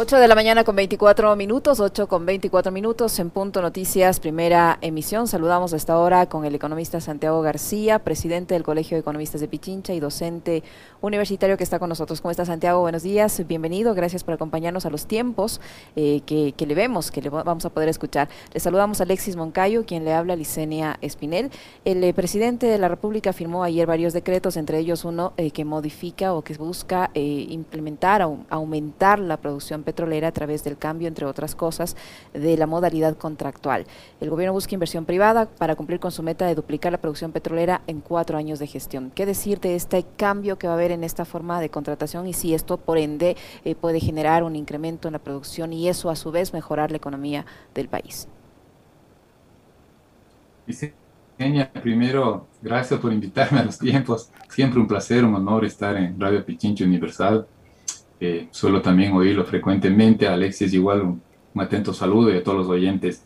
8 de la mañana con 24 minutos, 8 con 24 minutos en Punto Noticias, primera emisión. Saludamos a esta hora con el economista Santiago García, presidente del Colegio de Economistas de Pichincha y docente universitario que está con nosotros. ¿Cómo está Santiago? Buenos días, bienvenido, gracias por acompañarnos a los tiempos eh, que, le vemos, que le vamos a poder escuchar. Le saludamos a Alexis Moncayo, quien le habla, Licenia Espinel. El eh, presidente de la República firmó ayer varios decretos, entre ellos uno eh, que modifica o que busca implementar aumentar la producción petrolera a través del cambio, entre otras cosas, de la modalidad contractual. El gobierno busca inversión privada para cumplir con su meta de duplicar la producción petrolera en cuatro años de gestión. ¿Qué decir de este cambio que va a haber en esta forma de contratación y si esto, por ende, eh, puede generar un incremento en la producción y eso, a su vez, mejorar la economía del país? Primero, gracias por invitarme a los tiempos. Siempre un placer, un honor estar en Radio Pichincho Universal suelo también oírlo frecuentemente. Alexis, igual un, atento saludo y a todos los oyentes.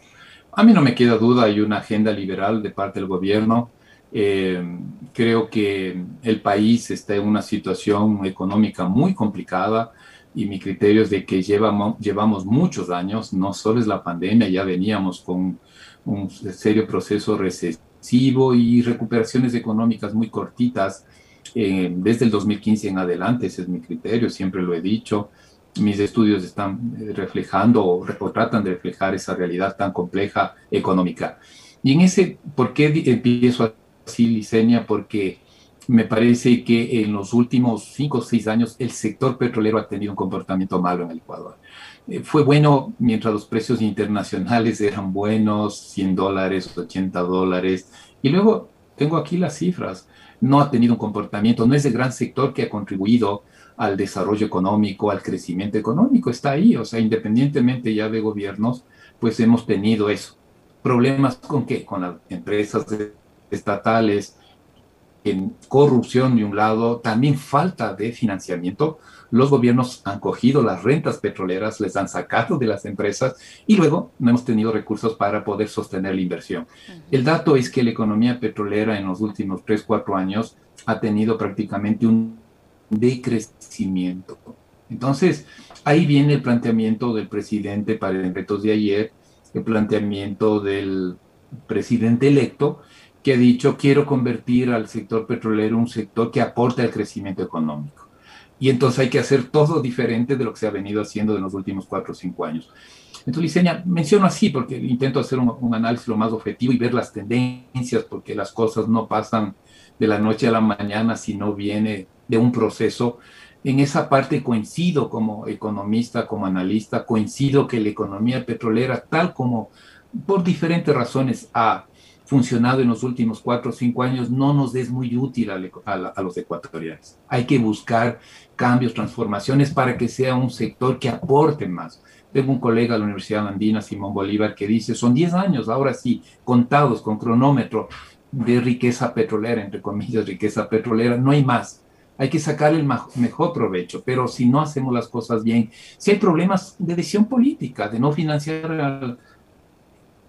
A mí no me queda duda, hay una agenda liberal de parte del gobierno. Eh, creo que el país está en una situación económica muy complicada y mi criterio es de que llevamos, llevamos muchos años, no solo es la pandemia, ya veníamos con un serio proceso recesivo y recuperaciones económicas muy cortitas eh, desde el 2015 en adelante, ese es mi criterio, siempre lo he dicho. Mis estudios están eh, reflejando o, tratan de reflejar esa realidad tan compleja económica. Y en ese, ¿por qué empiezo así, Licenia? Porque me parece que en los últimos cinco o seis años el sector petrolero ha tenido un comportamiento malo en el Ecuador. Eh, fue bueno mientras los precios internacionales eran buenos, 100 dólares, 80 dólares. Y luego tengo aquí las cifras no ha tenido un comportamiento, no es el gran sector que ha contribuido al desarrollo económico, al crecimiento económico, está ahí, o sea, independientemente ya de gobiernos, pues hemos tenido eso. Problemas con qué? Con las empresas estatales, en corrupción de un lado, también falta de financiamiento. Los gobiernos han cogido las rentas petroleras, les han sacado de las empresas y luego no hemos tenido recursos para poder sostener la inversión. El dato es que la economía petrolera en los últimos 3, 4 años ha tenido prácticamente un decrecimiento. Entonces, ahí viene el planteamiento del presidente para el retos de ayer, el planteamiento del presidente electo, que ha dicho quiero convertir al sector petrolero un sector que aporte al crecimiento económico. Y entonces hay que hacer todo diferente de lo que se ha venido haciendo en los últimos cuatro o cinco años. Entonces, Liceña, menciono así porque intento hacer un, un, análisis lo más objetivo y ver las tendencias, porque las cosas no pasan de la noche a la mañana, sino viene de un proceso. En esa parte coincido como economista, como analista, coincido que la economía petrolera, tal como por diferentes razones ha funcionado en los últimos cuatro o cinco años no nos es muy útil a, los ecuatorianos. Hay que buscar cambios, transformaciones para que sea un sector que aporte más. Tengo un colega de la Universidad Andina, Simón Bolívar, que dice, son 10 años, ahora sí, contados con cronómetro de riqueza petrolera, entre comillas, riqueza petrolera, no hay más. Hay que sacar el mejor provecho, pero si no hacemos las cosas bien, si hay problemas de decisión política, de no financiar al,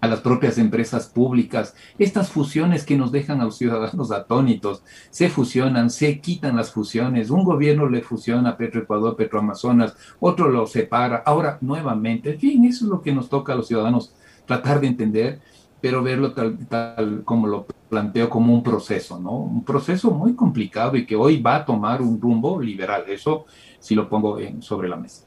a las propias empresas públicas. Estas fusiones que nos dejan a los ciudadanos atónitos, se fusionan, se quitan las fusiones. Un gobierno le fusiona Petroecuador, Petroamazonas, otro lo separa. Ahora, nuevamente, en fin, eso es lo que nos toca a los ciudadanos tratar de entender, pero verlo tal, tal como lo planteo como un proceso, ¿no? Un proceso muy complicado y que hoy va a tomar un rumbo liberal. Eso sí lo pongo sobre la mesa.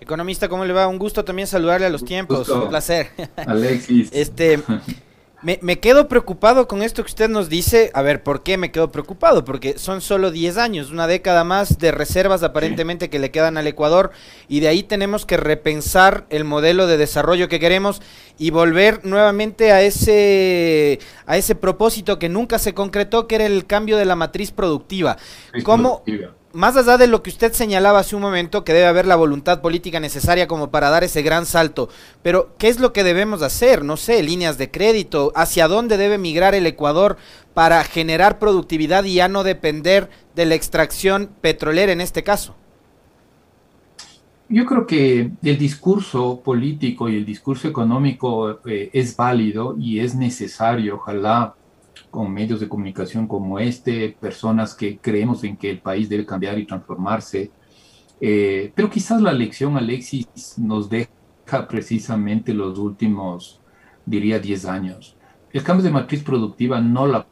Economista, ¿cómo le va? Un gusto también saludarle a los tiempos. Un placer. Alexis. Este, me, quedo preocupado con esto que usted nos dice. A ver, ¿por qué me quedo preocupado? Porque son solo 10 años, una década más de reservas aparentemente que le quedan al Ecuador y de ahí tenemos que repensar el modelo de desarrollo que queremos y volver nuevamente a ese a ese propósito que nunca se concretó, que era el cambio de la matriz productiva. ¿Cómo, más allá de lo que usted señalaba hace un momento, que debe haber la voluntad política necesaria como para dar ese gran salto, pero ¿qué es lo que debemos hacer? No sé, líneas de crédito, ¿hacia dónde debe migrar el Ecuador para generar productividad y ya no depender de la extracción petrolera en este caso? Yo creo que el discurso político y el discurso económico eh, es válido y es necesario, ojalá con medios de comunicación como este, personas que creemos en que el país debe cambiar y transformarse, Eh, pero quizás la lección, Alexis, nos deja precisamente los últimos, diría, 10 años. El cambio de matriz productiva no la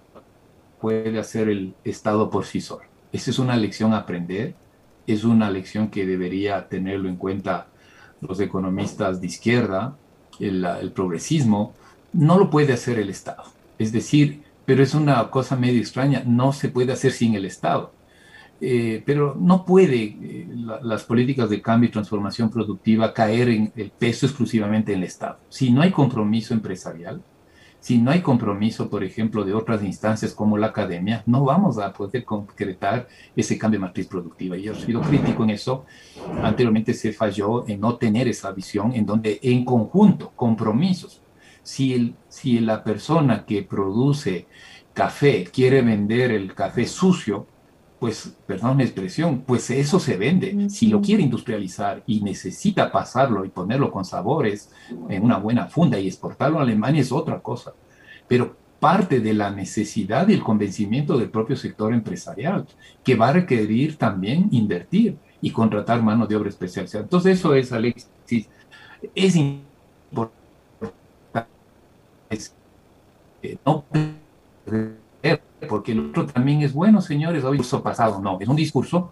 puede hacer el Estado por sí solo. Esa es una lección a aprender, es una lección que debería tenerlo en cuenta los economistas de izquierda, el, el progresismo, no lo puede hacer el Estado. Es decir, pero es una cosa medio extraña, no se puede hacer sin el Estado. Eh, pero no puede eh, las políticas de cambio y transformación productiva caer en el peso exclusivamente en el Estado. Si no hay compromiso empresarial, si no hay compromiso, por ejemplo, de otras instancias como la academia, no vamos a poder concretar ese cambio de matriz productiva. Y yo he sido crítico en eso. Anteriormente se falló en no tener esa visión en donde en conjunto, compromisos. Si, el, si la persona que produce café quiere vender el café sucio, pues, perdón la expresión, pues eso se vende. Si lo quiere industrializar y necesita pasarlo y ponerlo con sabores en una buena funda y exportarlo a Alemania es otra cosa. Pero parte de la necesidad y el convencimiento del propio sector empresarial, que va a requerir también invertir y contratar mano de obra especializada. Entonces eso es, Alexis, es importante. No porque el otro también es bueno, señores, hoy eso pasado, no, es un discurso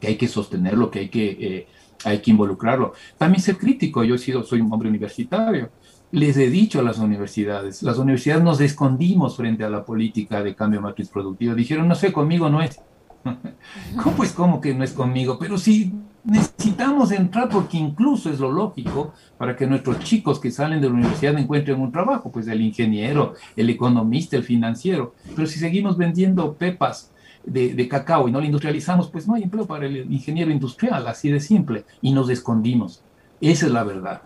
que hay que sostenerlo, que hay que, eh, hay que involucrarlo. También ser crítico, yo he sido, soy un hombre universitario, les he dicho a las universidades, las universidades nos escondimos frente a la política de cambio matriz productiva, dijeron, no sé, conmigo no es. ¿Cómo pues cómo que no es conmigo? Pero sí necesitamos entrar porque incluso es lo lógico para que nuestros chicos que salen de la universidad encuentren un trabajo, pues el ingeniero, el economista, el financiero. Pero si seguimos vendiendo pepas de, cacao y no lo industrializamos, pues no hay empleo para el ingeniero industrial, así de simple, y nos escondimos. Esa es la verdad.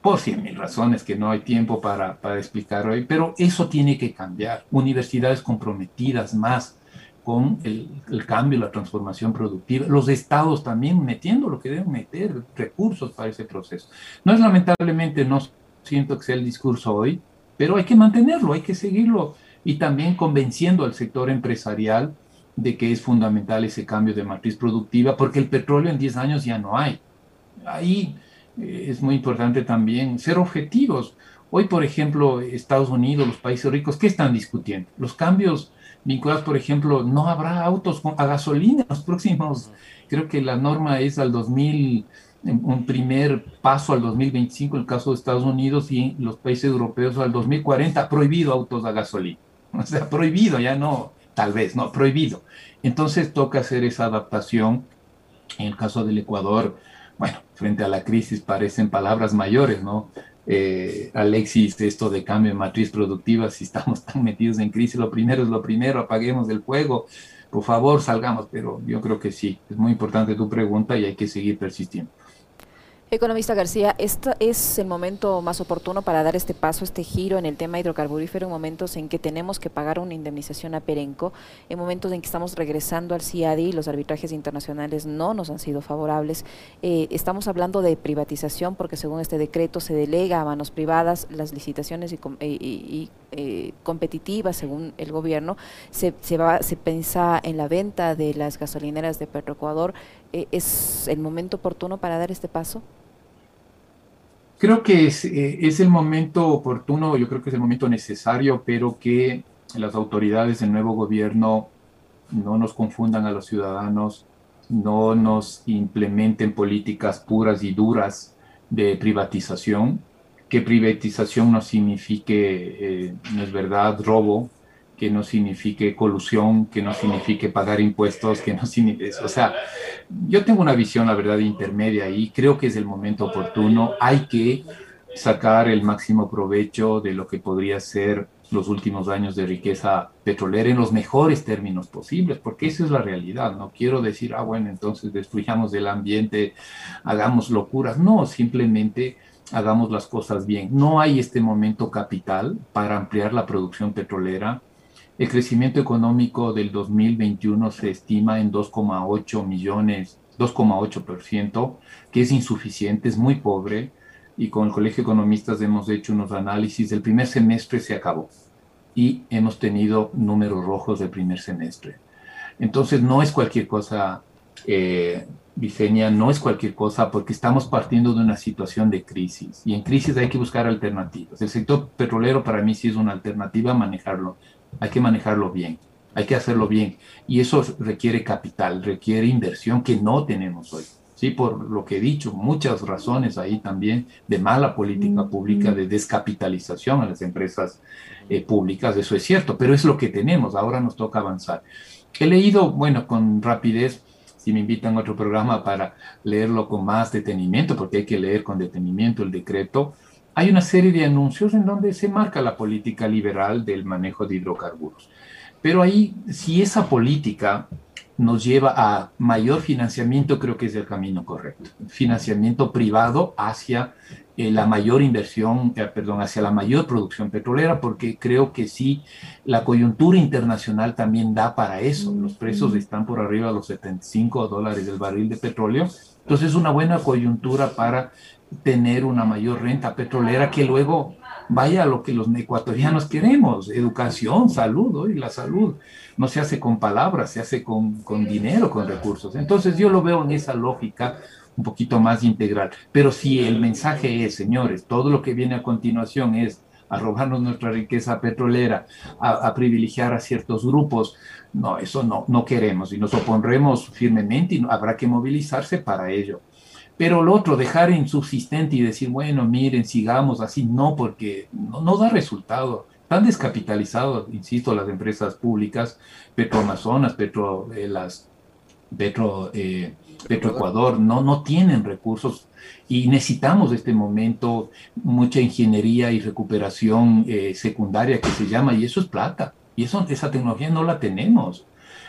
Por cien mil razones que no hay tiempo para explicar hoy, pero eso tiene que cambiar. Universidades comprometidas más, con el, cambio, la transformación productiva, los estados también metiendo lo que deben meter, recursos para ese proceso. No es lamentablemente, no siento que sea el discurso hoy, pero hay que mantenerlo, hay que seguirlo y también convenciendo al sector empresarial de que es fundamental ese cambio de matriz productiva, porque el petróleo en 10 años ya no hay. Ahí eh, es muy importante también ser objetivos. Hoy, por ejemplo, Estados Unidos, los países ricos, ¿qué están discutiendo? Los cambios vinculados, por ejemplo, no habrá autos a gasolina en los próximos, creo que la norma es al 2000, un primer paso al 2025 en el caso de Estados Unidos y los países europeos al 2040, prohibido autos a gasolina. O sea, prohibido, ya no, tal vez, no, prohibido. Entonces toca hacer esa adaptación. En el caso del Ecuador, bueno, frente a la crisis parecen palabras mayores, ¿no? Eh, Alexis, esto de cambio de matriz productiva, si estamos tan metidos en crisis, lo primero es lo primero, apaguemos el fuego, por favor salgamos, pero yo creo que sí, es muy importante tu pregunta y hay que seguir persistiendo. Economista García, ¿este es el momento más oportuno para dar este paso, este giro en el tema hidrocarburífero en momentos en que tenemos que pagar una indemnización a Perenco, en momentos en que estamos regresando al CIADI, los arbitrajes internacionales no nos han sido favorables. Eh, estamos hablando de privatización porque según este decreto se delega a manos privadas las licitaciones y, eh, eh, competitivas según el gobierno. Se, se, va, se piensa en la venta de las gasolineras de Petroecuador. ¿Es el momento oportuno para dar este paso? Creo que eh, es, el momento oportuno, yo creo que es el momento necesario, pero que las autoridades del nuevo gobierno no nos confundan a los ciudadanos, no nos implementen políticas puras y duras de privatización, que privatización no signifique, eh, no es verdad, robo, que no signifique colusión, que no signifique pagar impuestos, que no signifique. O sea, yo tengo una visión, la verdad, intermedia y creo que es el momento oportuno. Hay que sacar el máximo provecho de lo que podría ser los últimos años de riqueza petrolera en los mejores términos posibles, porque esa es la realidad. No quiero decir, ah, bueno, entonces destruyamos el ambiente, hagamos locuras. No, simplemente hagamos las cosas bien. No hay este momento capital para ampliar la producción petrolera el crecimiento económico del 2021 se estima en 2,8 millones, 2,8%, que es insuficiente, es muy pobre, y con el Colegio de Economistas hemos hecho unos análisis. El primer semestre se acabó y hemos tenido números rojos del primer semestre. Entonces no es cualquier cosa eh, diseña no es cualquier cosa porque estamos partiendo de una situación de crisis y en crisis hay que buscar alternativas. El sector petrolero para mí sí es una alternativa manejarlo, hay que manejarlo bien, hay que hacerlo bien y eso requiere capital, requiere inversión que no tenemos hoy. Sí, por lo que he dicho, muchas razones ahí también de mala política pública, de descapitalización a las empresas eh, públicas, eso es cierto, pero es lo que tenemos, ahora nos toca avanzar. He leído, bueno, con rapidez, si me invitan a otro programa para leerlo con más detenimiento, porque hay que leer con detenimiento el decreto, hay una serie de anuncios en donde se marca la política liberal del manejo de hidrocarburos. Pero ahí, si esa política nos lleva a mayor financiamiento, creo que es el camino correcto. Financiamiento privado hacia eh, la mayor inversión, eh, perdón, hacia la mayor producción petrolera, porque creo que sí, la coyuntura internacional también da para eso. Los precios están por arriba de los 75 dólares del barril de petróleo. Entonces es una buena coyuntura para tener una mayor renta petrolera que luego vaya a lo que los ecuatorianos queremos, educación, salud, y la salud no se hace con palabras, se hace con, con dinero, con recursos. Entonces yo lo veo en esa lógica un poquito más integral. Pero si el mensaje es, señores, todo lo que viene a continuación es a robarnos nuestra riqueza petrolera, a, privilegiar a ciertos grupos. No, eso no, no queremos y nos opondremos firmemente y habrá que movilizarse para ello. Pero lo otro, dejar insubsistente y decir, bueno, miren, sigamos así, no, porque no, no da resultado. Están descapitalizados, insisto, las empresas públicas, Petroamazonas, Petro, eh, las, Petro, eh, Petroecuador, no, no tienen recursos y necesitamos este momento mucha ingeniería y recuperación eh, secundaria que se llama, y eso es plata, y eso, esa tecnología no la tenemos.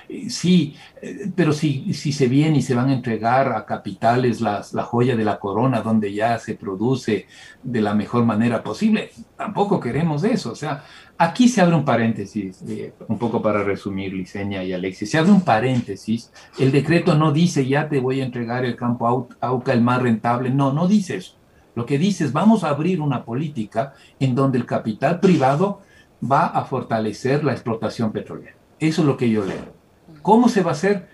Eh, sí, eh, pero si, si se viene y se van a entregar a capitales las, la joya de la corona, donde ya se produce de la mejor manera posible, tampoco queremos eso. O sea, aquí se abre un paréntesis, eh, un poco para resumir, Liceña y Alexis, se abre un paréntesis. El decreto no dice ya te voy a entregar el campo AUCA el más rentable, no, no dice eso. Lo que dice es vamos a abrir una política en donde el capital privado va a fortalecer la explotación petrolera. Eso es lo que yo leo. ¿Cómo se va a hacer?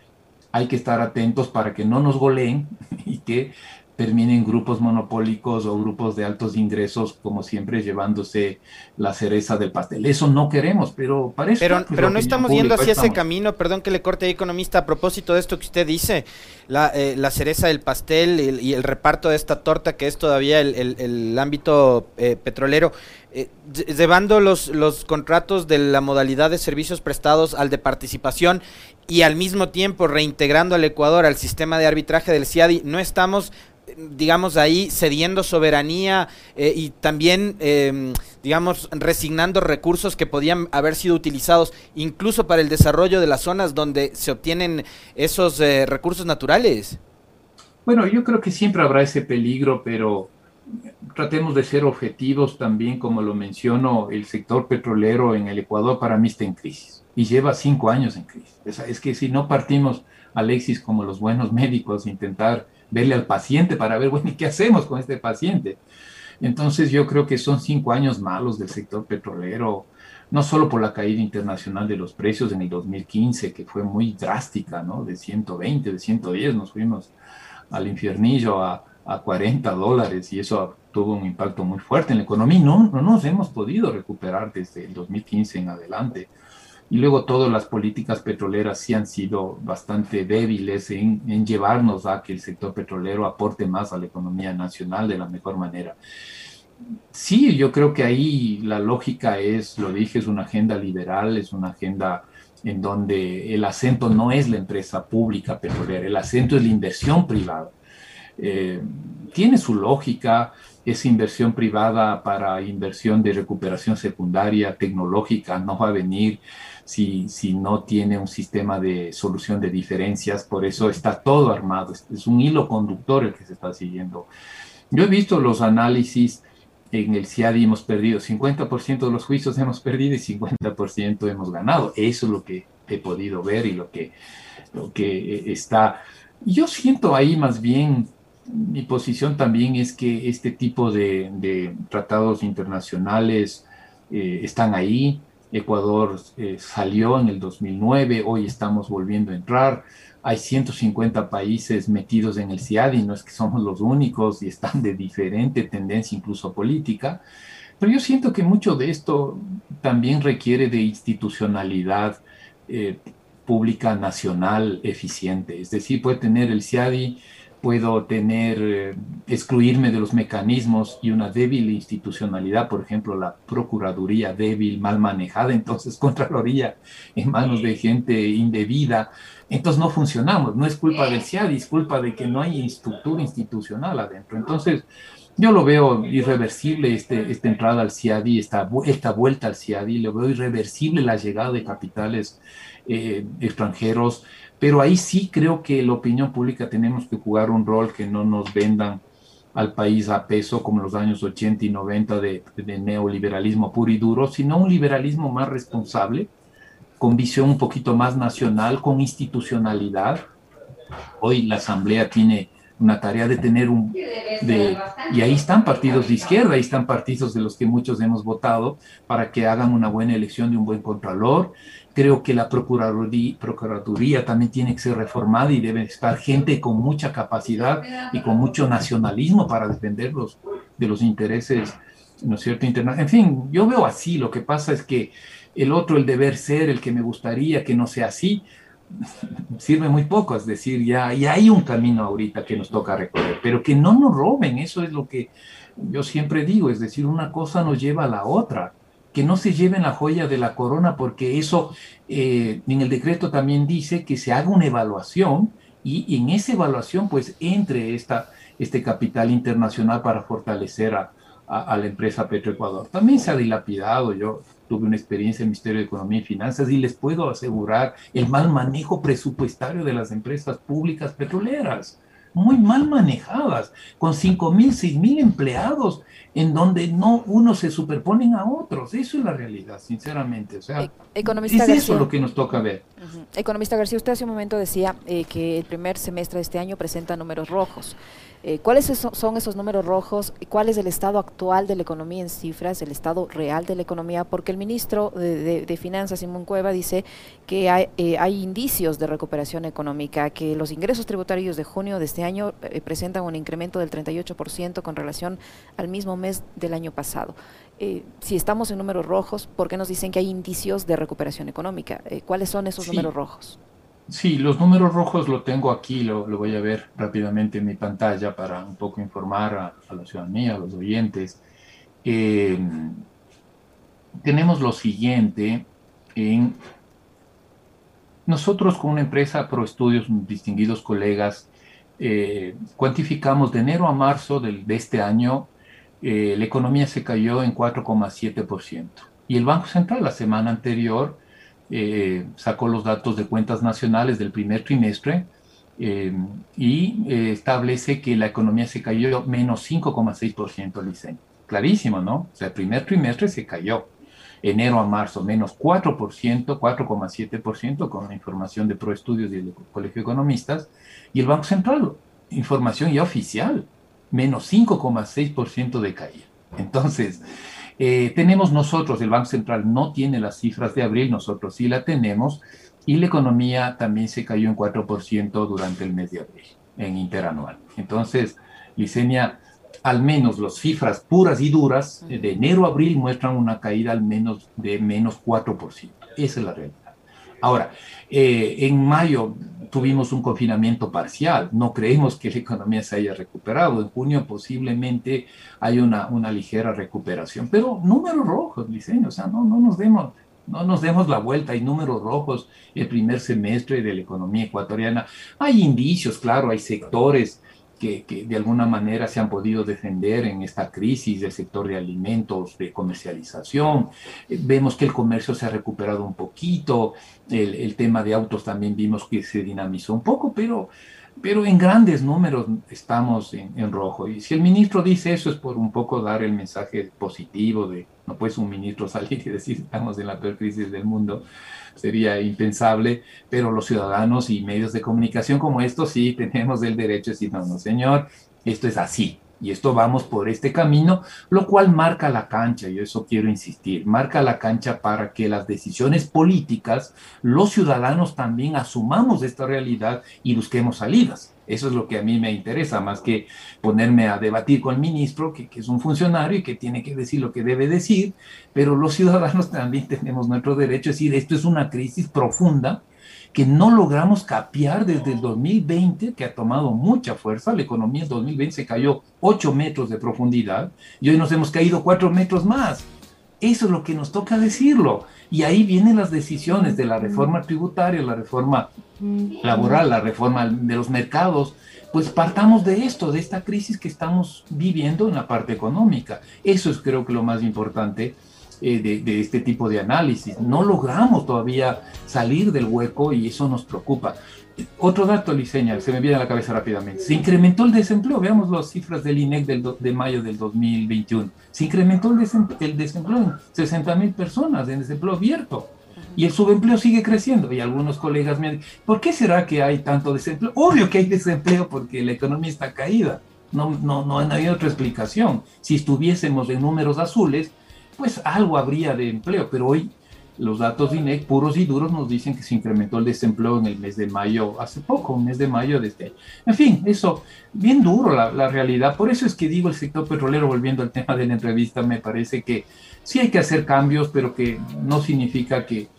Hay que estar atentos para que no nos goleen y que terminen grupos monopólicos o grupos de altos ingresos, como siempre, llevándose la cereza del pastel. Eso no queremos, pero parece. Pero, pero no estamos yendo hacia ese camino, perdón que le corte ahí, economista, a propósito de esto que usted dice, la, eh, la cereza del pastel y, y, el reparto de esta torta que es todavía el, el, el ámbito eh, petrolero. Eh, llevando los, los contratos de la modalidad de servicios prestados al de participación y al mismo tiempo reintegrando al Ecuador al sistema de arbitraje del CIADI, no estamos digamos, ahí cediendo soberanía eh, y también, eh, digamos, resignando recursos que podían haber sido utilizados incluso para el desarrollo de las zonas donde se obtienen esos eh, recursos naturales. Bueno, yo creo que siempre habrá ese peligro, pero tratemos de ser objetivos también, como lo menciono, el sector petrolero en el Ecuador para mí está en crisis y lleva cinco años en crisis. Es, es que si no partimos, Alexis, como los buenos médicos, intentar verle al paciente para ver, bueno, ¿y qué hacemos con este paciente? Entonces yo creo que son cinco años malos del sector petrolero, no solo por la caída internacional de los precios en el 2015, que fue muy drástica, ¿no? De 120, de 110, nos fuimos al infiernillo a, a 40 dólares y eso tuvo un impacto muy fuerte en la economía. No, no nos hemos podido recuperar desde el 2015 en adelante. Y luego todas las políticas petroleras sí han sido bastante débiles en, llevarnos a que el sector petrolero aporte más a la economía nacional de la mejor manera. Sí, yo creo que ahí la lógica es, lo dije, es una agenda liberal, es una agenda en donde el acento no es la empresa pública petrolera, el acento es la inversión privada. Eh, tiene su lógica, esa inversión privada para inversión de recuperación secundaria tecnológica no va a venir si, si no tiene un sistema de solución de diferencias, por eso está todo armado, es, es un hilo conductor el que se está siguiendo. Yo he visto los análisis en el CIADI hemos perdido 50% de los juicios hemos perdido y 50% hemos ganado. Eso es lo que he podido ver y lo que, lo que está. Yo siento ahí más bien, mi posición también es que este tipo de, de tratados internacionales eh, están ahí, Ecuador eh, salió en el 2009, hoy estamos volviendo a entrar. Hay 150 países metidos en el CIADI, no es que somos los únicos y están de diferente tendencia, incluso política. Pero yo siento que mucho de esto también requiere de institucionalidad eh, pública nacional eficiente. Es decir, puede tener el CIADI puedo tener, eh, excluirme de los mecanismos y una débil institucionalidad, por ejemplo, la Procuraduría débil, mal manejada, entonces Contraloría en manos de gente indebida, entonces no funcionamos, no es culpa del CIADI, es culpa de que no hay estructura institucional adentro. Entonces, yo lo veo irreversible este, esta entrada al CIADI, esta, esta vuelta al CIADI, lo veo irreversible la llegada de capitales eh, extranjeros, pero ahí sí creo que la opinión pública tenemos que jugar un rol que no nos vendan al país a peso como los años 80 y 90 de, neoliberalismo puro y duro, sino un liberalismo más responsable, con visión un poquito más nacional, con institucionalidad. Hoy la Asamblea tiene una tarea de tener un... Y ahí están partidos de izquierda, ahí están partidos de los que muchos hemos votado para que hagan una buena elección de un buen contralor Creo que la Procuraduría, también tiene que ser reformada y debe estar gente con mucha capacidad y con mucho nacionalismo para defenderlos de los intereses, ¿no es cierto?, En fin, yo veo así, lo que pasa es que el otro, el deber ser, el que me gustaría que no sea así, sirve muy poco, es decir, ya, ya hay un camino ahorita que nos toca recorrer, pero que no nos roben, eso es lo que yo siempre digo, es decir, una cosa nos lleva a la otra que no se lleven la joya de la corona, porque eso eh, en el decreto también dice que se haga una evaluación y, en esa evaluación pues entre esta, este capital internacional para fortalecer a, la empresa Petroecuador. También se ha dilapidado, yo tuve una experiencia en el Ministerio de Economía y Finanzas y les puedo asegurar el mal manejo presupuestario de las empresas públicas petroleras muy mal manejadas, con 5 mil, 6 mil empleados, en donde no unos se superponen a otros. Eso es la realidad, sinceramente. O sea, e-, Economista es eso lo que nos toca ver. Economista García, usted hace un momento decía eh, que el primer semestre de este año presenta números rojos. Eh, ¿Cuáles son esos números rojos? ¿Cuál es el estado actual de la economía en cifras, el estado real de la economía? Porque el ministro de, Finanzas, Simón Cueva, dice que eh, hay, indicios de recuperación económica, que los ingresos tributarios de junio de este año eh, presentan un incremento del 38% con relación al mismo mes del año pasado. si estamos en números rojos, ¿por qué nos dicen que hay indicios de recuperación económica? ¿Cuáles son esos números rojos? Sí, los números rojos lo tengo aquí, lo, voy a ver rápidamente en mi pantalla para un poco informar a, la ciudadanía, a los oyentes. Eh, tenemos lo siguiente en nosotros con una empresa Pro Estudios, distinguidos colegas, eh, cuantificamos de enero a marzo de, este año, eh, la economía se cayó en 4,7%. Y el Banco Central la semana anterior eh, sacó los datos de cuentas nacionales del primer trimestre eh, y eh, establece que la economía se cayó menos 5,6% licen. Clarísimo, ¿no? O sea, el primer trimestre se cayó. Enero a marzo, menos 4%, 4,7% con información de ProEstudios y el Colegio de Economistas. Y el Banco Central, información ya oficial, menos 5,6% de caída. Entonces, eh, tenemos nosotros, el Banco Central no tiene las cifras de abril, nosotros sí la tenemos, y la economía también se cayó en 4% durante el mes de abril, en interanual. Entonces, Licenia, al menos las cifras puras y duras de enero a abril muestran una caída al menos de menos 4%. Esa es la realidad. Ahora, eh, en mayo tuvimos un confinamiento parcial, no creemos que la economía se haya recuperado, en junio posiblemente hay una, una ligera recuperación, pero números rojos, diseño, o sea, no, no nos demos, no nos demos la vuelta, hay números rojos. El primer semestre de la economía ecuatoriana, hay indicios, claro, hay sectores que, de alguna manera se han podido defender en esta crisis del sector de alimentos, de comercialización. Eh, vemos que el comercio se ha recuperado un poquito, el, el tema de autos también vimos que se dinamizó un poco, pero pero en grandes números estamos en, rojo. Y si el ministro dice eso es por un poco dar el mensaje positivo de no puede un ministro salir y decir estamos en la peor crisis del mundo, sería impensable, pero los ciudadanos y medios de comunicación como estos sí tenemos el derecho de decir, no, no señor, esto es así. Y esto vamos por este camino, lo cual marca la cancha, y eso quiero insistir, marca la cancha para que las decisiones políticas, los ciudadanos también asumamos esta realidad y busquemos salidas. Eso es lo que a mí me interesa, más que ponerme a debatir con el ministro, que, es un funcionario y que tiene que decir lo que debe decir, pero los ciudadanos también tenemos nuestro derecho a decir, esto es una crisis profunda que no logramos capear desde el 2020, que ha tomado mucha fuerza. La economía en 2020 se cayó 8 metros de profundidad y hoy nos hemos caído 4 metros más. Eso es lo que nos toca decirlo. Y ahí vienen las decisiones de la reforma tributaria, la reforma laboral, la reforma de los mercados. Pues partamos de esto, de esta crisis que estamos viviendo en la parte económica. Eso es creo que lo más importante eh, de, de, este tipo de análisis. No logramos todavía salir del hueco y eso nos preocupa. Otro dato, Liceña, se me viene a la cabeza rápidamente. Se incrementó el desempleo. Veamos las cifras del INEC del de mayo del 2021. Se incrementó el desempleo, el desempleo en 60 mil personas, en desempleo abierto. Y el subempleo sigue creciendo. Y algunos colegas me dicen, ¿por qué será que hay tanto desempleo? Obvio que hay desempleo porque la economía está caída. No, no, no hay otra explicación. Si estuviésemos en números azules, pues algo habría de empleo, pero hoy los datos de INEC puros y duros nos dicen que se incrementó el desempleo en el mes de mayo, hace poco, un mes de mayo de este año. En fin, eso, bien duro la, la, realidad. Por eso es que digo el sector petrolero, volviendo al tema de la entrevista, me parece que sí hay que hacer cambios, pero que no significa que,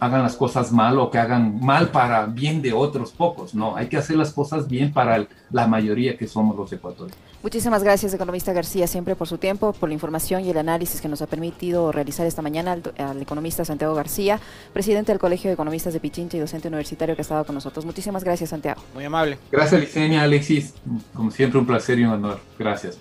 hagan las cosas mal o que hagan mal para bien de otros pocos. No, hay que hacer las cosas bien para la mayoría que somos los ecuatorianos. Muchísimas gracias, economista García, siempre por su tiempo, por la información y el análisis que nos ha permitido realizar esta mañana al, al economista Santiago García, presidente del Colegio de Economistas de Pichincha y docente universitario que ha estado con nosotros. Muchísimas gracias, Santiago. Muy amable. Gracias, Licenia, Alexis. Como siempre, un placer y un honor. Gracias.